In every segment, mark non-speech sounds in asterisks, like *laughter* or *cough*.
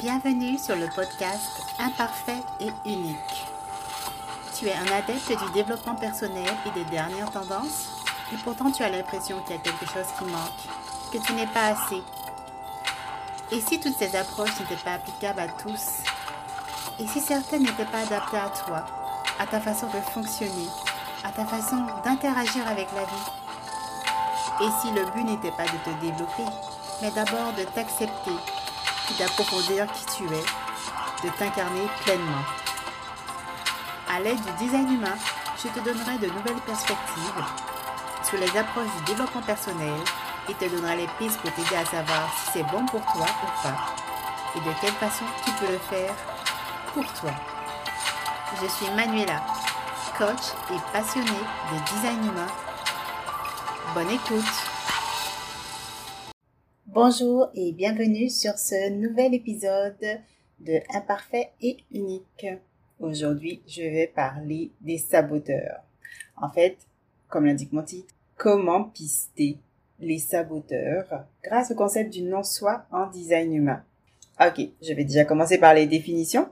Bienvenue sur le podcast Imparfait et unique. Tu es un adepte du développement personnel et des dernières tendances et pourtant tu as l'impression qu'il y a quelque chose qui manque, que tu n'es pas assez. Et si toutes ces approches n'étaient pas applicables à tous Et si certaines n'étaient pas adaptées à toi, à ta façon de fonctionner, à ta façon d'interagir avec la vie? Et si le but n'était pas de te développer, mais d'abord de t'accepter d'approfondir qui tu es, de t'incarner pleinement. À l'aide du design humain, je te donnerai de nouvelles perspectives sur les approches du développement personnel et te donnerai les pistes pour t'aider à savoir si c'est bon pour toi ou pas et de quelle façon tu peux le faire pour toi. Je suis Manuela, coach et passionnée de design humain. Bonne écoute Bonjour et bienvenue sur ce nouvel épisode de Imparfait et unique. Aujourd'hui, je vais parler des saboteurs. En fait, comme l'indique mon titre, comment pister les saboteurs grâce au concept du non-soi en design humain. Ok, je vais déjà commencer par les définitions.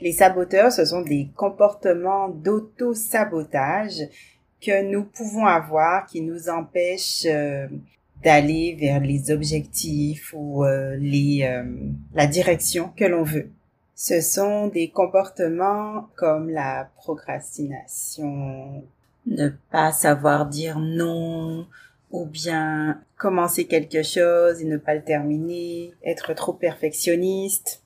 Les saboteurs, ce sont des comportements d'auto-sabotage que nous pouvons avoir qui nous empêchent euh, d'aller vers les objectifs ou euh, les, euh, la direction que l'on veut. Ce sont des comportements comme la procrastination, ne pas savoir dire non, ou bien commencer quelque chose et ne pas le terminer, être trop perfectionniste.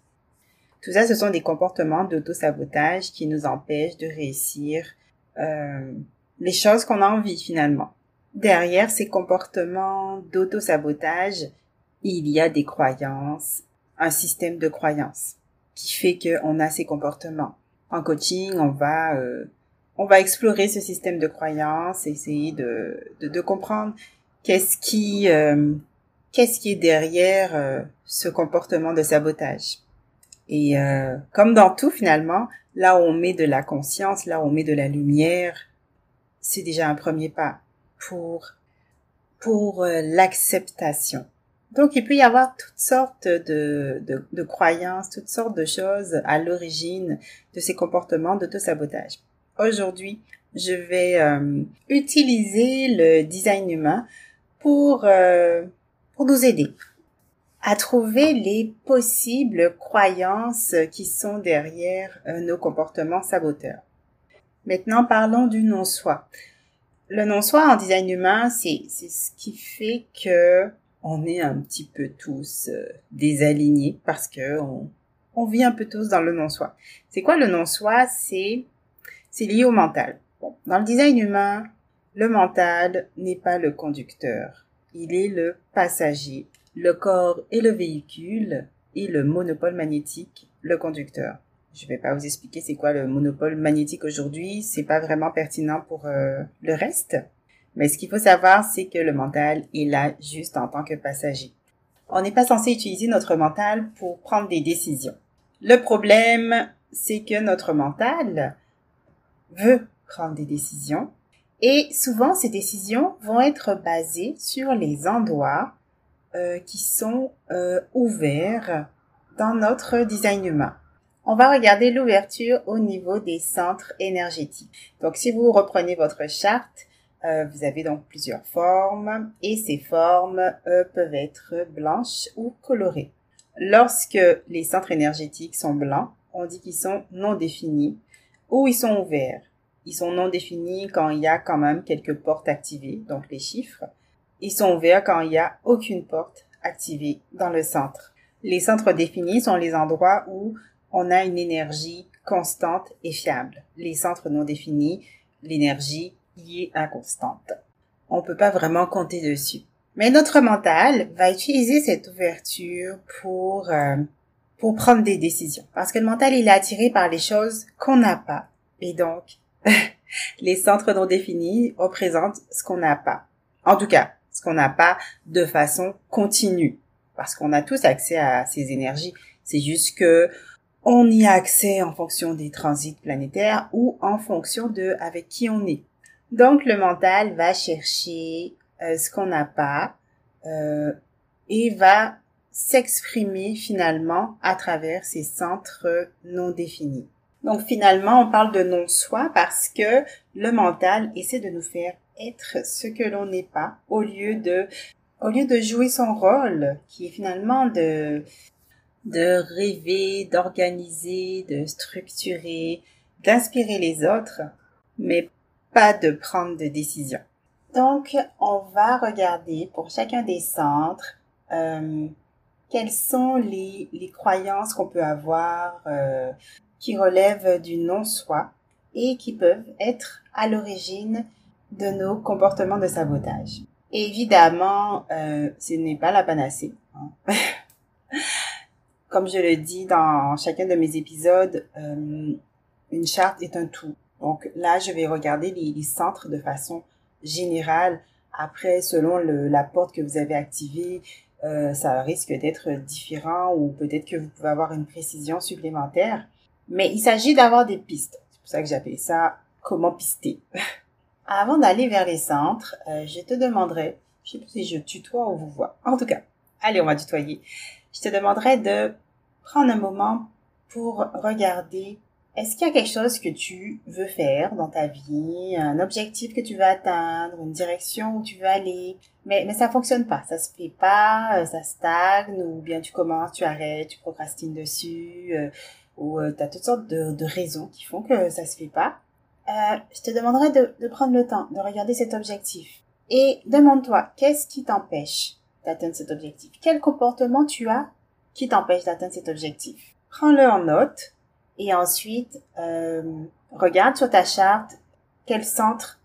Tout ça, ce sont des comportements d'auto-sabotage qui nous empêchent de réussir euh, les choses qu'on a envie finalement. Derrière ces comportements d'auto-sabotage, il y a des croyances, un système de croyances qui fait qu'on a ces comportements. En coaching, on va euh, on va explorer ce système de croyances, essayer de, de, comprendre qu'est-ce qui euh, qu'est-ce qui est derrière euh, ce comportement de sabotage. Et comme dans tout finalement, là où on met de la conscience, là où on met de la lumière, c'est déjà un premier pas pour pour euh, l'acceptation. Donc il peut y avoir toutes sortes de, de, croyances, toutes sortes de choses à l'origine de ces comportements d'auto-sabotage. Aujourd'hui, je vais euh, utiliser le design humain pour, euh, pour nous aider à trouver les possibles croyances qui sont derrière nos comportements saboteurs. Maintenant, parlons du non-soi le non-soi en design humain, c'est ce qui fait que on est un petit peu tous euh, désalignés parce que on, on vit un peu tous dans le non-soi. C'est quoi le non-soi? C'est c'est lié au mental. Bon, dans le design humain, le mental n'est pas le conducteur, il est le passager. Le corps est le véhicule et le monopole magnétique le conducteur. Je vais pas vous expliquer c'est quoi le monopole magnétique aujourd'hui, c'est pas vraiment pertinent pour euh, le reste. Mais ce qu'il faut savoir, c'est que le mental est là juste en tant que passager. On n'est pas censé utiliser notre mental pour prendre des décisions. Le problème, c'est que notre mental veut prendre des décisions et souvent ces décisions vont être basées sur les endroits euh, qui sont euh, ouverts dans notre design humain on va regarder l'ouverture au niveau des centres énergétiques. Donc, si vous reprenez votre charte, euh, vous avez donc plusieurs formes et ces formes euh, peuvent être blanches ou colorées. Lorsque les centres énergétiques sont blancs, on dit qu'ils sont non définis ou ils sont ouverts. Ils sont non définis quand il y a quand même quelques portes activées, donc les chiffres. Ils sont ouverts quand il n'y a aucune porte activée dans le centre. Les centres définis sont les endroits où on a une énergie constante et fiable. Les centres non définis, l'énergie y est inconstante. On peut pas vraiment compter dessus. Mais notre mental va utiliser cette ouverture pour euh, pour prendre des décisions. Parce que le mental, il est attiré par les choses qu'on n'a pas. Et donc, *laughs* les centres non définis représentent ce qu'on n'a pas. En tout cas, ce qu'on n'a pas de façon continue. Parce qu'on a tous accès à ces énergies. C'est juste que on y a accès en fonction des transits planétaires ou en fonction de avec qui on est. Donc le mental va chercher euh, ce qu'on n'a pas euh, et va s'exprimer finalement à travers ces centres non définis. Donc finalement, on parle de non-soi parce que le mental essaie de nous faire être ce que l'on n'est pas au lieu de au lieu de jouer son rôle qui est finalement de de rêver, d'organiser, de structurer, d'inspirer les autres, mais pas de prendre de décision. Donc, on va regarder pour chacun des centres euh, quelles sont les, les croyances qu'on peut avoir euh, qui relèvent du non-soi et qui peuvent être à l'origine de nos comportements de sabotage. Évidemment, euh, ce n'est pas la panacée. Hein. *laughs* Comme je le dis dans chacun de mes épisodes, euh, une charte est un tout. Donc là, je vais regarder les, centres de façon générale. Après, selon la porte que vous avez activée, euh, ça risque d'être différent ou peut-être que vous pouvez avoir une précision supplémentaire. Mais il s'agit d'avoir des pistes. C'est pour ça que j'appelle ça comment pister. *laughs* Avant d'aller vers les centres, euh, je te demanderai, je sais pas si je tutoie ou vous vois. En tout cas, allez, on va tutoyer. Je te demanderai de prendre un moment pour regarder est-ce qu'il y a quelque chose que tu veux faire dans ta vie, un objectif que tu veux atteindre, une direction où tu veux aller, mais, mais ça fonctionne pas, ça se fait pas, euh, ça stagne, ou bien tu commences, tu arrêtes, tu procrastines dessus, euh, ou euh, tu as toutes sortes de, de, raisons qui font que ça se fait pas. Je te demanderai de, de prendre le temps de regarder cet objectif. Et demande-toi, qu'est-ce qui t'empêche d'atteindre cet objectif Quel comportement tu as qui t'empêche d'atteindre cet objectif? Prends-le en note et ensuite, euh, regarde sur ta charte quel centre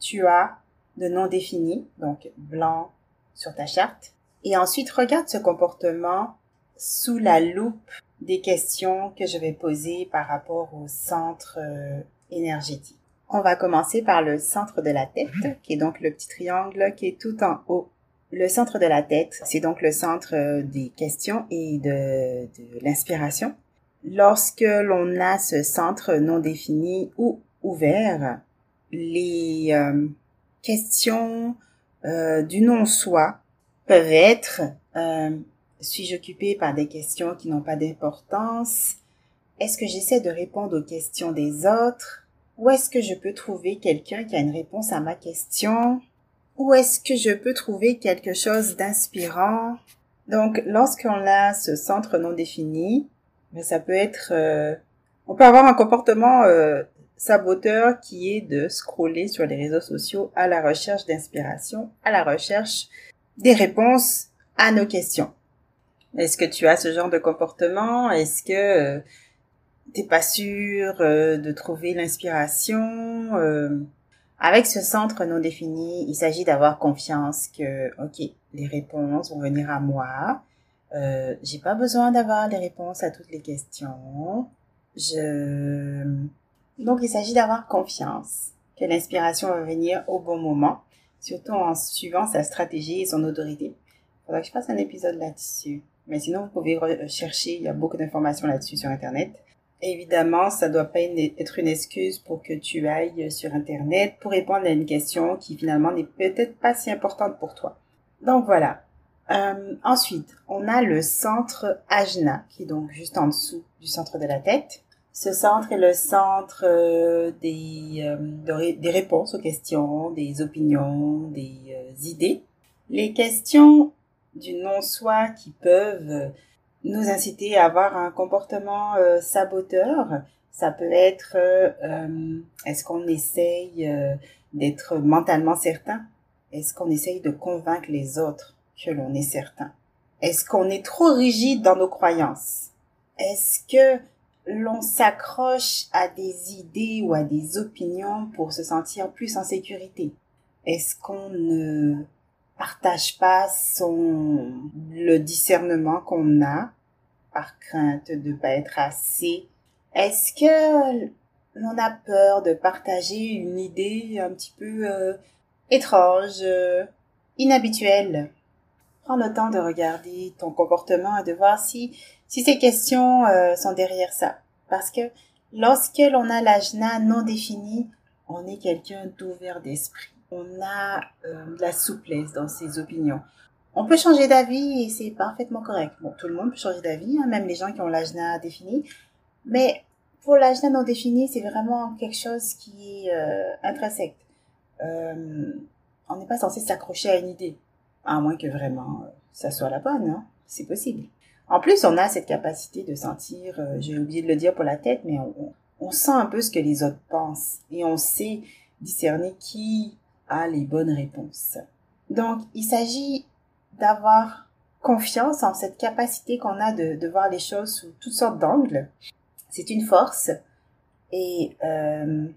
tu as de non défini, donc blanc sur ta charte. Et ensuite, regarde ce comportement sous la loupe des questions que je vais poser par rapport au centre euh, énergétique. On va commencer par le centre de la tête, qui est donc le petit triangle qui est tout en haut. Le centre de la tête, c'est donc le centre euh, des questions et de, l'inspiration. Lorsque l'on a ce centre non défini ou ouvert, les euh, questions euh, du non-soi peuvent être suis-je occupé par des questions qui n'ont pas d'importance? Est-ce que j'essaie de répondre aux questions des autres? Ou est-ce que je peux trouver quelqu'un qui a une réponse à ma question? Ou est-ce que je peux trouver quelque chose d'inspirant? Donc, lorsqu'on a ce centre non défini, mais ça peut être, euh, on peut avoir un comportement euh, saboteur qui est de scroller sur les réseaux sociaux à la recherche d'inspiration, à la recherche des réponses à nos questions. Est-ce que tu as ce genre de comportement? Est-ce que euh, t'es pas sûr euh, de trouver l'inspiration? Avec ce centre non défini, il s'agit d'avoir confiance que, ok, les réponses vont venir à moi. Euh, j'ai pas besoin d'avoir les réponses à toutes les questions. Je... Donc, il s'agit d'avoir confiance que l'inspiration va venir au bon moment, surtout en suivant sa stratégie et son autorité. Faudra que je fasse un épisode là-dessus. Mais sinon, vous pouvez chercher, il y a beaucoup d'informations là-dessus sur Internet. Évidemment, ça doit pas être une excuse pour que tu ailles sur Internet pour répondre à une question qui finalement n'est peut-être pas si importante pour toi. Donc voilà, euh, ensuite, on a le centre ajna, qui est donc juste en dessous du centre de la tête. Ce centre est le centre euh, des, euh, des réponses aux questions, des opinions, des idées. Les questions du non-soi qui peuvent nous inciter à avoir un comportement saboteur, ça peut être est-ce qu'on essaye d'être mentalement certain? Est-ce qu'on essaye de convaincre les autres que l'on est certain? Est-ce qu'on est trop rigide dans nos croyances? Est-ce que l'on s'accroche à des idées ou à des opinions pour se sentir plus en sécurité? Est-ce qu'on ne partage pas son le discernement qu'on a par crainte de pas être assez Est-ce que l'on a peur de partager une idée un petit peu euh, étrange, euh, inhabituelle? Prends le temps de regarder ton comportement et de voir si, si ces questions euh, sont derrière ça. Parce que lorsque l'on a l'ajna non défini, on est quelqu'un d'ouvert d'esprit. On a euh, de la souplesse dans ses opinions. on peut changer d'avis et c'est parfaitement correct. Bon, tout le monde peut changer d'avis, hein, même les gens qui ont l'ajna défini. Mais pour l'ajna non défini, c'est vraiment quelque chose qui est euh, intrinsèque. Euh, on n'est pas censé s'accrocher à une idée, à moins que vraiment ça soit la bonne. Hein. C'est possible. En plus, on a cette capacité de sentir, j'ai oublié de le dire pour la tête, mais on sent un peu ce que les autres pensent et on sait discerner qui les bonnes réponses. Donc, il s'agit d'avoir confiance en cette capacité qu'on a de, de, voir les choses sous toutes sortes d'angles. C'est une force et euh,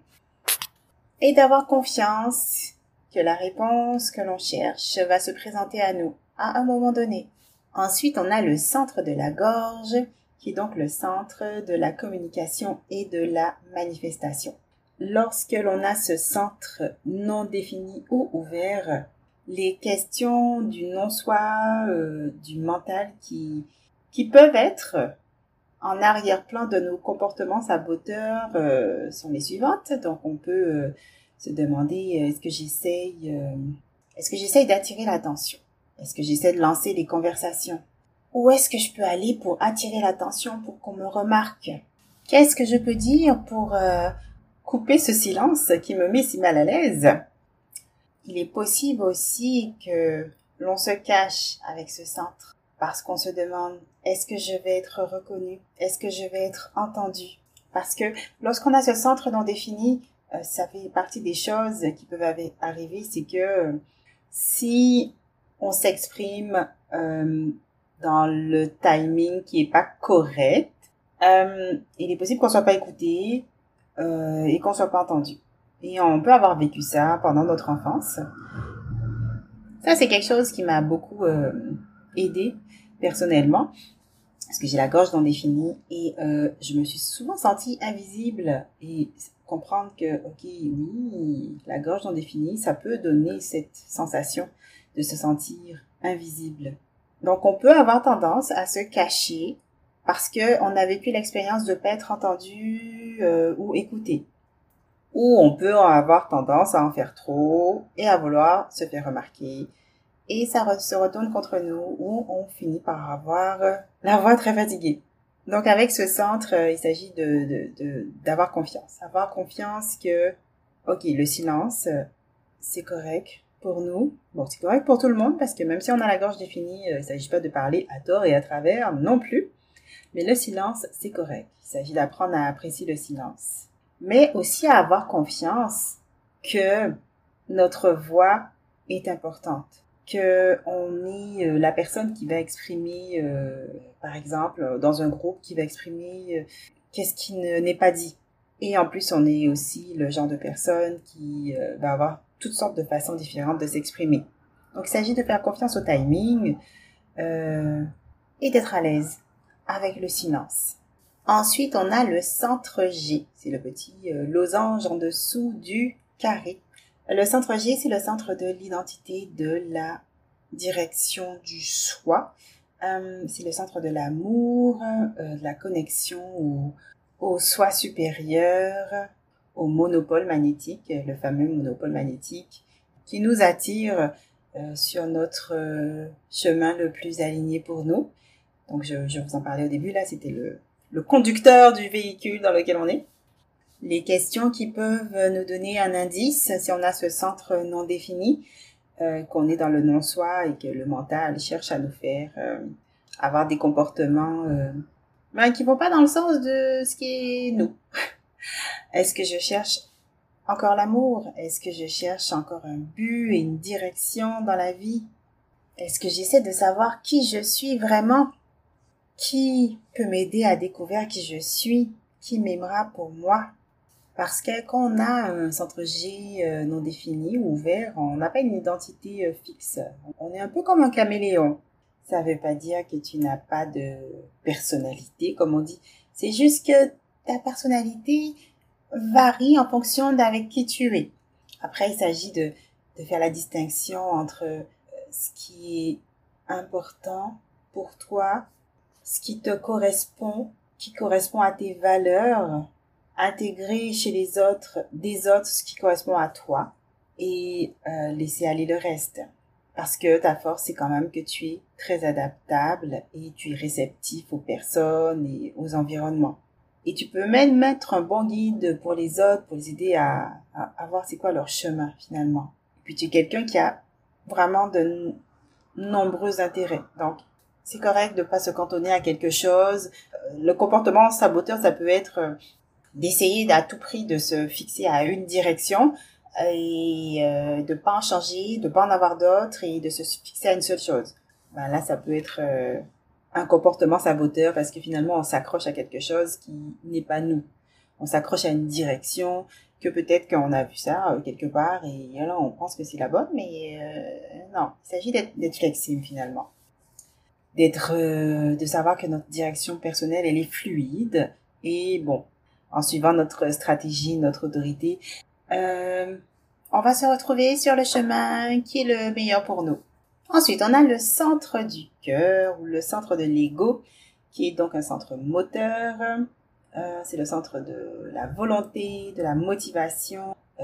et d'avoir confiance que la réponse que l'on cherche va se présenter à nous à un moment donné. Ensuite, on a le centre de la gorge, qui est donc le centre de la communication et de la manifestation. Lorsque l'on a ce centre non défini ou ouvert, les questions du non-soi, euh, du mental qui, qui peuvent être en arrière-plan de nos comportements saboteurs euh, sont les suivantes. Donc on peut euh, se demander est-ce que j'essaye est-ce que j'essaye d'attirer l'attention? Est-ce que j'essaie de lancer des conversations? Où est-ce que je peux aller pour attirer l'attention pour qu'on me remarque? Qu'est-ce que je peux dire pour couper ce silence qui me met si mal à l'aise. Il est possible aussi que l'on se cache avec ce centre parce qu'on se demande est-ce que je vais être reconnu? Est-ce que je vais être entendu? Parce que lorsqu'on a ce centre non défini, euh, ça fait partie des choses qui peuvent arriver, c'est que euh, si on s'exprime euh, dans le timing qui est pas correct, il est possible qu'on soit pas écouté et qu'on soit pas entendu. Et on peut avoir vécu ça pendant notre enfance. Ça, c'est quelque chose qui m'a beaucoup euh, aidé personnellement, parce que j'ai la gorge non définie et euh, je me suis souvent sentie invisible et comprendre que, ok, oui, la gorge non définie, ça peut donner cette sensation de se sentir invisible. Donc, on peut avoir tendance à se cacher parce que on a vécu l'expérience de pas être entendu euh, ou écouté ou on peut avoir tendance à en faire trop et à vouloir se faire remarquer. Et ça se retourne contre nous ou on finit par avoir la voix très fatiguée. Donc avec ce centre, il s'agit de d'avoir confiance. Avoir confiance que, ok, le silence, c'est correct pour nous. Bon, c'est correct pour tout le monde parce que même si on a la gorge définie, il s'agit pas de parler à tort et à travers non plus. Mais le silence, c'est correct. Il s'agit d'apprendre à apprécier le silence mais aussi à avoir confiance que notre voix est importante, que on est euh, la personne qui va exprimer, euh, par exemple, dans un groupe, qui va exprimer euh, qu'est-ce qui n'est pas dit. Et en plus, on est aussi le genre de personne qui va avoir toutes sortes de façons différentes de s'exprimer. Donc, il s'agit de faire confiance au timing et d'être à l'aise avec le silence. Ensuite, on a le centre G. C'est le petit euh, losange en dessous du carré. Le centre G, c'est le centre de l'identité, de la direction du soi. Euh, c'est le centre de l'amour, euh, de la connexion au, au soi supérieur, au monopole magnétique, le fameux monopole magnétique qui nous attire sur notre chemin le plus aligné pour nous. Donc, je, vous en parlais au début, là, c'était le, le conducteur du véhicule dans lequel on est. Les questions qui peuvent nous donner un indice si on a ce centre non défini, euh, qu'on est dans le non-soi et que le mental cherche à nous faire euh, avoir des comportements euh, ben, qui vont pas dans le sens de ce qui est nous. *laughs* Est-ce que je cherche encore l'amour? Est-ce que je cherche encore un but et une direction dans la vie? Est-ce que j'essaie de savoir qui je suis vraiment? Qui peut m'aider à découvrir qui je suis, qui m'aimera pour moi? Parce que quand on a un centre G euh, non défini ou ouvert, on n'a pas une identité euh, fixe. On est un peu comme un caméléon. Ça ne veut pas dire que tu n'as pas de personnalité, comme on dit. C'est juste que ta personnalité varie en fonction d'avec qui tu es. Après, il s'agit de, de faire la distinction entre euh, ce qui est important pour toi ce qui te correspond, qui correspond à tes valeurs, intégrer chez les autres, des autres, ce qui correspond à toi et euh, laisser aller le reste. Parce que ta force, c'est quand même que tu es très adaptable et tu es réceptif aux personnes et aux environnements. Et tu peux même mettre un bon guide pour les autres, pour les aider à, à, voir c'est quoi leur chemin finalement. Et puis tu es quelqu'un qui a vraiment de nombreux intérêts. Donc, c'est correct de pas se cantonner à quelque chose. Euh, le comportement saboteur, ça peut être euh, d'essayer à tout prix de se fixer à une direction et euh, de pas en changer, de pas en avoir d'autres et de se fixer à une seule chose. Ben là, ça peut être un comportement saboteur parce que finalement, on s'accroche à quelque chose qui n'est pas nous. On s'accroche à une direction que peut-être qu'on a vu ça quelque part et alors on pense que c'est la bonne, mais non, il s'agit d'être flexible finalement. D'être, de savoir que notre direction personnelle, elle est fluide et bon, en suivant notre stratégie, notre autorité, euh, on va se retrouver sur le chemin qui est le meilleur pour nous. Ensuite, on a le centre du cœur ou le centre de l'ego, qui est donc un centre moteur. Euh, c'est le centre de la volonté, de la motivation, euh,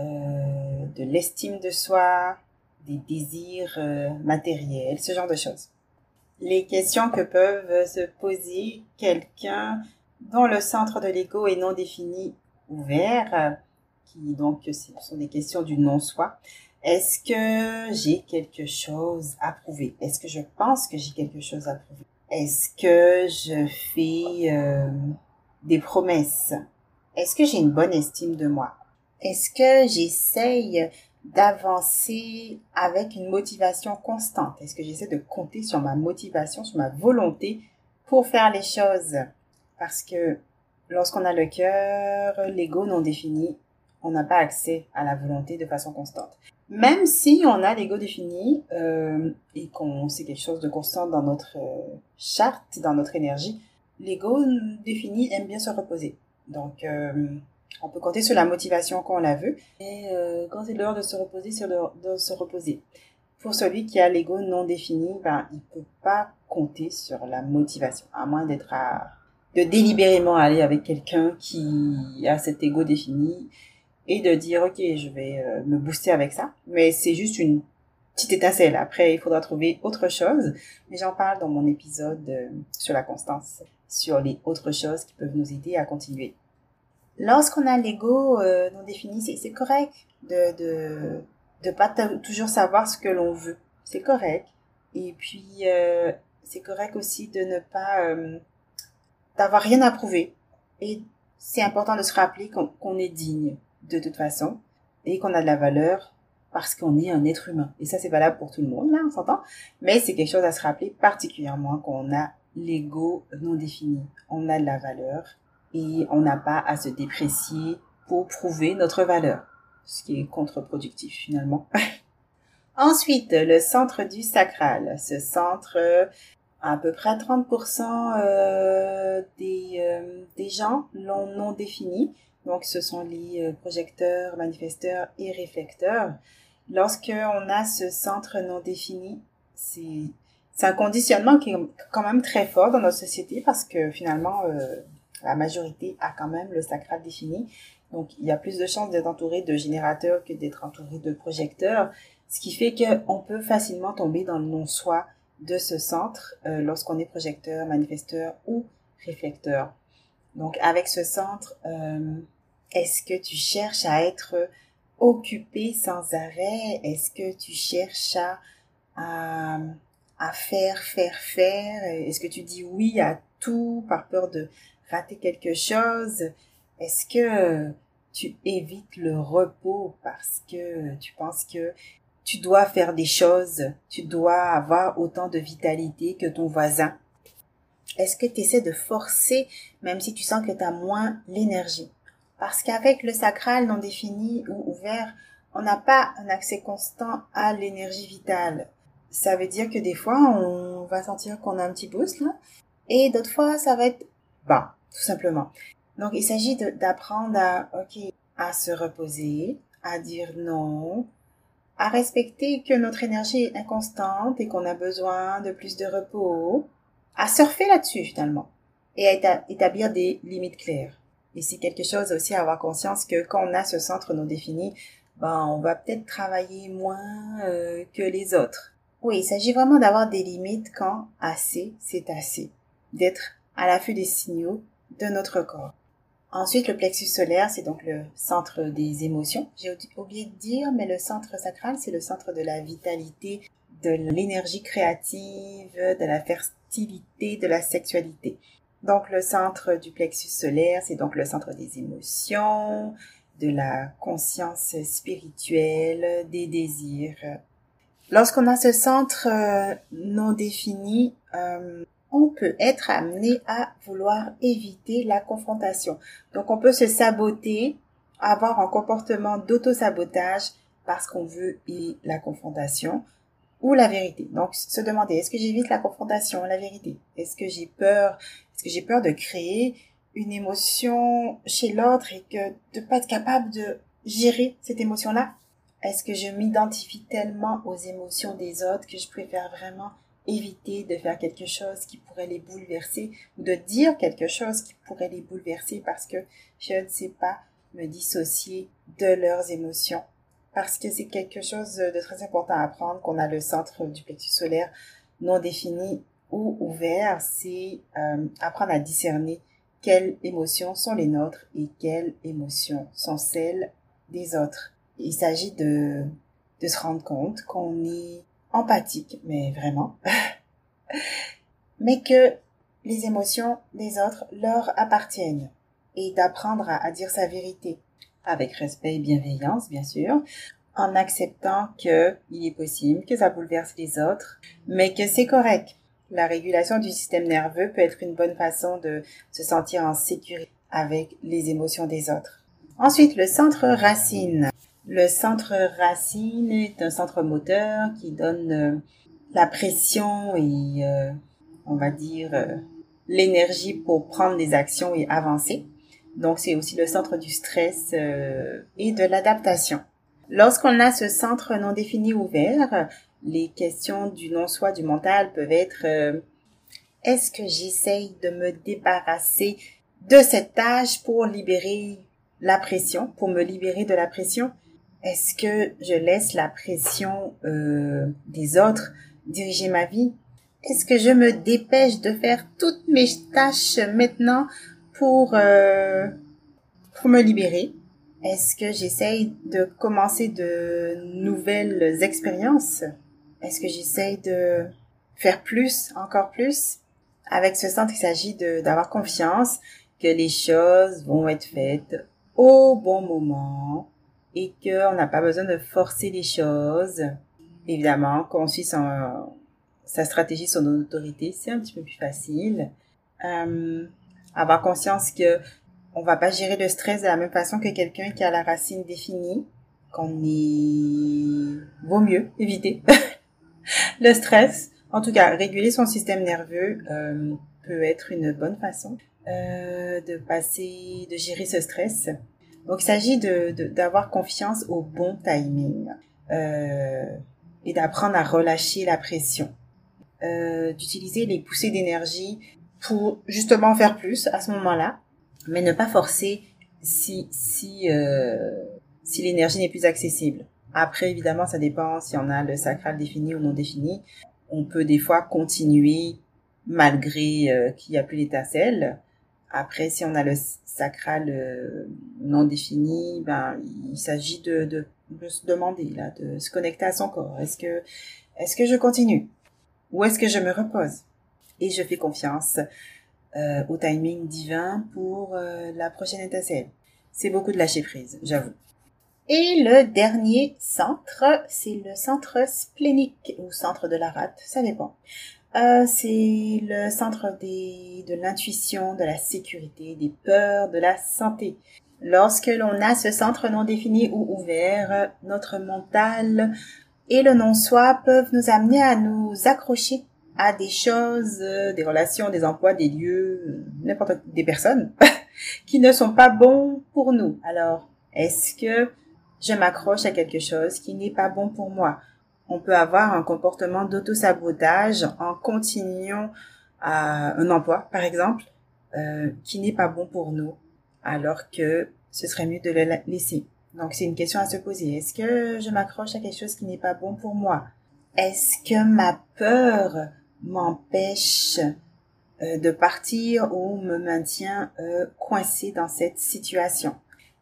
de l'estime de soi, des désirs euh, matériels, ce genre de choses. Les questions que peuvent se poser quelqu'un dont le centre de l'ego est non défini, ouvert, qui donc ce sont des questions du non-soi. Est-ce que j'ai quelque chose à prouver? Est-ce que je pense que j'ai quelque chose à prouver? Est-ce que je fais euh, des promesses? Est-ce que j'ai une bonne estime de moi? Est-ce que j'essaye d'avancer avec une motivation constante Est-ce que j'essaie de compter sur ma motivation, sur ma volonté pour faire les choses? Parce que lorsqu'on a le cœur, l'ego non défini, on n'a pas accès à la volonté de façon constante. Même si on a l'ego défini euh, et qu'on sait quelque chose de constant dans notre euh, charte, dans notre énergie, l'ego défini aime bien se reposer. Donc, euh, on peut compter sur la motivation qu'on l'a vu. Et euh, quand c'est l'heure de se reposer, l'heure de se reposer. Pour celui qui a l'ego non défini, ben, il peut pas compter sur la motivation, à moins d'être à, de délibérément aller avec quelqu'un qui a cet ego défini et de dire ok je vais euh, me booster avec ça mais c'est juste une petite étincelle après il faudra trouver autre chose mais j'en parle dans mon épisode euh, sur la constance sur les autres choses qui peuvent nous aider à continuer lorsqu'on a l'ego euh, non défini c'est correct de de de pas toujours savoir ce que l'on veut c'est correct et puis c'est correct aussi de ne pas d'avoir rien à prouver et c'est important de se rappeler qu'on est digne de toute façon et qu'on a de la valeur parce qu'on est un être humain. Et ça, c'est valable pour tout le monde, là, on s'entend. Mais c'est quelque chose à se rappeler particulièrement qu'on a l'ego non défini. On a de la valeur on n'a pas à se déprécier pour prouver notre valeur. Ce qui est contre-productif, finalement. *laughs* Ensuite, le centre du sacral. Ce centre, à peu près 30% euh, des, euh, des gens l'ont non défini. Donc, ce sont les euh, projecteurs, manifesteurs et réflecteurs. Lorsqu'on a ce centre non défini, c'est un conditionnement qui est quand même très fort dans notre société parce que finalement, la majorité a quand même le sacral défini. Donc, il y a plus de chances d'être entouré de générateurs que d'être entouré de projecteurs, ce qui fait qu'on peut facilement tomber dans le non-soi de ce centre euh, lorsqu'on est projecteur, manifesteur ou réflecteur. Donc, avec ce centre, euh, est-ce que tu cherches à être occupé sans arrêt? Est-ce que tu cherches à, à, faire, faire, faire? Est-ce que tu dis oui à tout par peur de rater quelque chose? Est-ce que tu évites le repos parce que tu penses que tu dois faire des choses, tu dois avoir autant de vitalité que ton voisin? Est-ce que tu essaies de forcer même si tu sens que tu as moins l'énergie? Parce qu'avec le sacral non défini ou ouvert, on n'a pas un accès constant à l'énergie vitale. Ça veut dire que des fois, on va sentir qu'on a un petit boost là, et d'autres fois, ça va être bas, tout simplement. Donc, il s'agit d'apprendre à, ok, à se reposer, à dire non, à respecter que notre énergie est inconstante et qu'on a besoin de plus de repos, à surfer là-dessus finalement, et à établir des limites claires. Et c'est quelque chose aussi à avoir conscience que quand on a ce centre non défini, ben, on va peut-être travailler moins euh, que les autres. Oui, il s'agit vraiment d'avoir des limites quand assez, c'est assez. D'être à l'affût des signaux de notre corps. Ensuite, le plexus solaire, c'est donc le centre des émotions. J'ai oublié de dire, mais le centre sacral, c'est le centre de la vitalité, de l'énergie créative, de la fertilité, de la sexualité. Donc, le centre du plexus solaire, c'est donc le centre des émotions, de la conscience spirituelle, des désirs. Lorsqu'on a ce centre euh, non défini, euh, on peut être amené à vouloir éviter la confrontation. Donc on peut se saboter, avoir un comportement d'auto-sabotage parce qu'on veut la confrontation ou la vérité. Donc se demander est-ce que j'évite la confrontation, la vérité? Est-ce que j'ai peur? Est-ce que j'ai peur de créer une émotion chez l'autre et que de pas être capable de gérer cette émotion-là? Est-ce que je m'identifie tellement aux émotions des autres que je préfère vraiment éviter de faire quelque chose qui pourrait les bouleverser ou de dire quelque chose qui pourrait les bouleverser parce que je ne sais pas me dissocier de leurs émotions. Parce que c'est quelque chose de très important à apprendre qu'on a le centre du plexus solaire non défini ou ouvert, c'est euh, apprendre à discerner quelles émotions sont les nôtres et quelles émotions sont celles des autres. Il s'agit de, de se rendre compte qu'on est empathique, mais vraiment, *laughs* mais que les émotions des autres leur appartiennent et d'apprendre à, dire sa vérité avec respect et bienveillance, bien sûr, en acceptant que il est possible que ça bouleverse les autres, mais que c'est correct. La régulation du système nerveux peut être une bonne façon de se sentir en sécurité avec les émotions des autres. Ensuite, le centre racine. Le centre racine est un centre moteur qui donne euh, la pression et, euh, on va dire, euh, l'énergie pour prendre des actions et avancer. Donc, c'est aussi le centre du stress et de l'adaptation. Lorsqu'on a ce centre non défini ouvert, les questions du non-soi, du mental peuvent être est-ce que j'essaye de me débarrasser de cette tâche pour libérer la pression, pour me libérer de la pression? Est-ce que je laisse la pression euh, des autres diriger ma vie? Est-ce que je me dépêche de faire toutes mes tâches maintenant pour euh, pour me libérer? Est-ce que j'essaye de commencer de nouvelles expériences? Est-ce que j'essaye de faire plus, encore plus? Avec ce centre, il s'agit d'avoir confiance que les choses vont être faites au bon moment, et qu'on n'a pas besoin de forcer les choses. Évidemment, qu'on suit sa stratégie, son autorité, c'est un petit peu plus facile. Euh, avoir conscience que on va pas gérer le stress de la même façon que quelqu'un qui a la racine définie, qu'on est vaut mieux éviter *laughs* le stress. En tout cas, réguler son système nerveux euh, peut être une bonne façon euh, de passer, de gérer ce stress. Donc, il s'agit de, d'avoir confiance au bon timing euh, et d'apprendre à relâcher la pression. Euh, d'utiliser les poussées d'énergie pour justement faire plus à ce moment-là, mais ne pas forcer si si euh, si l'énergie n'est plus accessible. Après, évidemment, ça dépend si on a le sacral défini ou non défini. On peut des fois continuer malgré euh, qu'il n'y a plus l'étincelle. Après, si on a le sacral euh, non défini, ben il s'agit de, se demander là, de se connecter à son corps. Est-ce que est-ce que je continue? Ou est-ce que je me repose? Et je fais confiance euh, au timing divin pour euh, la prochaine étincelle. C'est beaucoup de lâcher prise, j'avoue. Et le dernier centre, c'est le centre splénique ou centre de la rate, ça dépend. Euh, c'est le centre de l'intuition, de la sécurité, des peurs, de la santé. Lorsque l'on a ce centre non défini ou ouvert, notre mental et le non-soi peuvent nous amener à nous accrocher à des choses, des relations, des emplois, des lieux, n'importe des personnes *laughs* qui ne sont pas bons pour nous. Alors, est-ce que je m'accroche à quelque chose qui n'est pas bon pour moi? On peut avoir un comportement d'auto-sabotage en continuant à un emploi, par exemple, euh, qui n'est pas bon pour nous, alors que ce serait mieux de le laisser. Donc, c'est une question à se poser. Est-ce que je m'accroche à quelque chose qui n'est pas bon pour moi? Est-ce que ma peur m'empêche euh, de partir ou me maintient euh, coincé dans cette situation?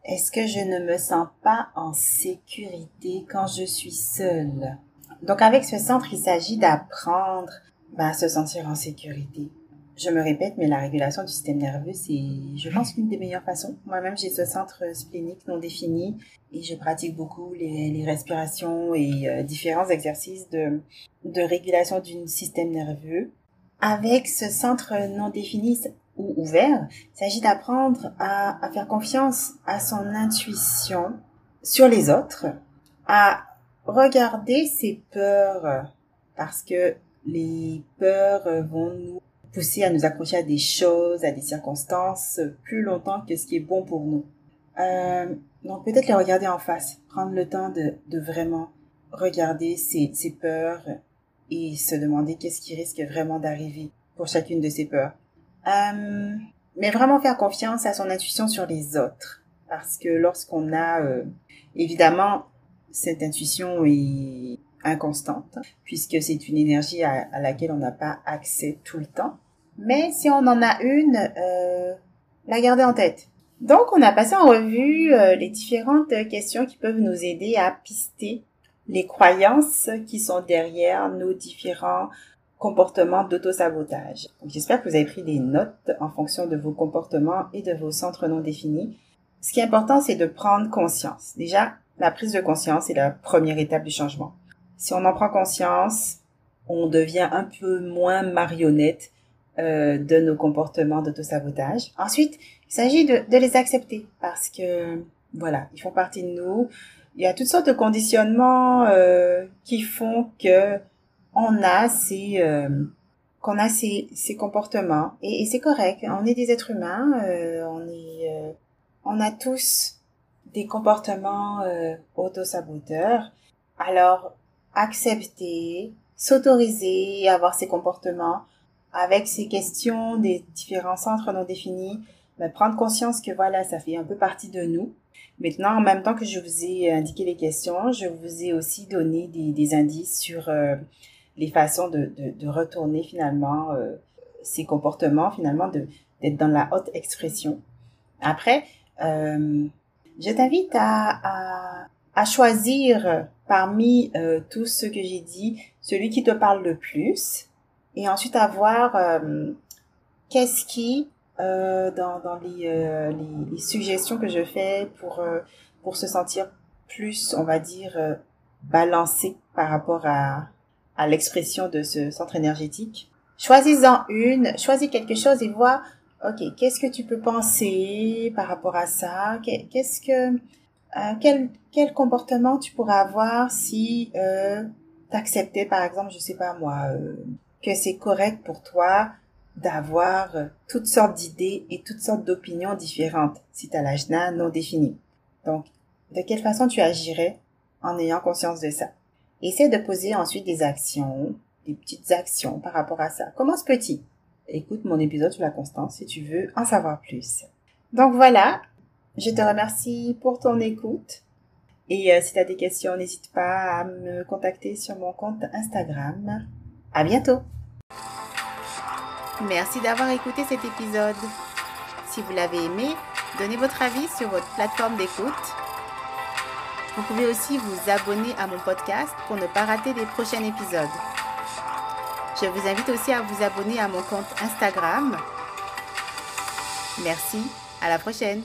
Est-ce que je ne me sens pas en sécurité quand je suis seule? Donc avec ce centre, il s'agit d'apprendre bah, à se sentir en sécurité, je me répète, mais la régulation du système nerveux, c'est, je pense, une des meilleures façons. Moi-même, j'ai ce centre splénique non défini et je pratique beaucoup les, les respirations et euh, différents exercices de, de régulation du système nerveux. Avec ce centre non défini ou ouvert, il s'agit d'apprendre à, à faire confiance à son intuition sur les autres, à regarder ses peurs, parce que les peurs vont nous pousser à nous accrocher à des choses, à des circonstances plus longtemps que ce qui est bon pour nous. Euh, donc peut-être les regarder en face, prendre le temps de, de vraiment regarder ses peurs et se demander qu'est-ce qui risque vraiment d'arriver pour chacune de ces peurs. Euh, mais vraiment faire confiance à son intuition sur les autres. Parce que lorsqu'on a, euh, évidemment, cette intuition est inconstante, puisque c'est une énergie à, laquelle on n'a pas accès tout le temps. Mais si on en a une, euh, la garder en tête. Donc, on a passé en revue euh, les différentes questions qui peuvent nous aider à pister les croyances qui sont derrière nos différents comportements d'autosabotage. J'espère que vous avez pris des notes en fonction de vos comportements et de vos centres non définis. Ce qui est important, c'est de prendre conscience. Déjà, la prise de conscience est la première étape du changement. Si on en prend conscience, on devient un peu moins marionnette euh, de nos comportements d'autosabotage. Ensuite, il s'agit de, de, les accepter parce que, voilà, ils font partie de nous. Il y a toutes sortes de conditionnements euh, qui font que on a ces euh, qu'on a ces, ces comportements et, et c'est correct. On est des êtres humains, euh, on est euh, on a tous des comportements euh, autosaboteurs. Alors accepter, s'autoriser à avoir ces comportements avec ces questions des différents centres non définis, ben, prendre conscience que voilà, ça fait un peu partie de nous. Maintenant, en même temps que je vous ai indiqué les questions, je vous ai aussi donné des, indices sur euh, les façons de, de, de retourner finalement euh, ces comportements, finalement d'être dans la haute expression. Après, euh, je t'invite à, à, à, choisir parmi euh, tous ceux que j'ai dit, celui qui te parle le plus, et ensuite à voir euh, qu'est-ce qui euh, dans, dans les, euh, les, les, suggestions que je fais pour euh, pour se sentir plus on va dire euh, balancé par rapport à à l'expression de ce centre énergétique. Choisis-en une choisis quelque chose et vois ok qu'est-ce que tu peux penser par rapport à ça? Qu'est-ce que quel quel comportement tu pourrais avoir si euh, t'acceptais par exemple je sais pas moi que c'est correct pour toi d'avoir toutes sortes d'idées et toutes sortes d'opinions différentes si tu as l'ajna non défini. Donc, de quelle façon tu agirais en ayant conscience de ça? Essaie de poser ensuite des actions, des petites actions par rapport à ça. Commence petit. Écoute mon épisode sur la constance si tu veux en savoir plus. Donc voilà, je te remercie pour ton écoute. Et euh, si tu as des questions, n'hésite pas à me contacter sur mon compte Instagram. À bientôt! Merci d'avoir écouté cet épisode. Si vous l'avez aimé, donnez votre avis sur votre plateforme d'écoute. Vous pouvez aussi vous abonner à mon podcast pour ne pas rater les prochains épisodes. Je vous invite aussi à vous abonner à mon compte Instagram. Merci, à la prochaine.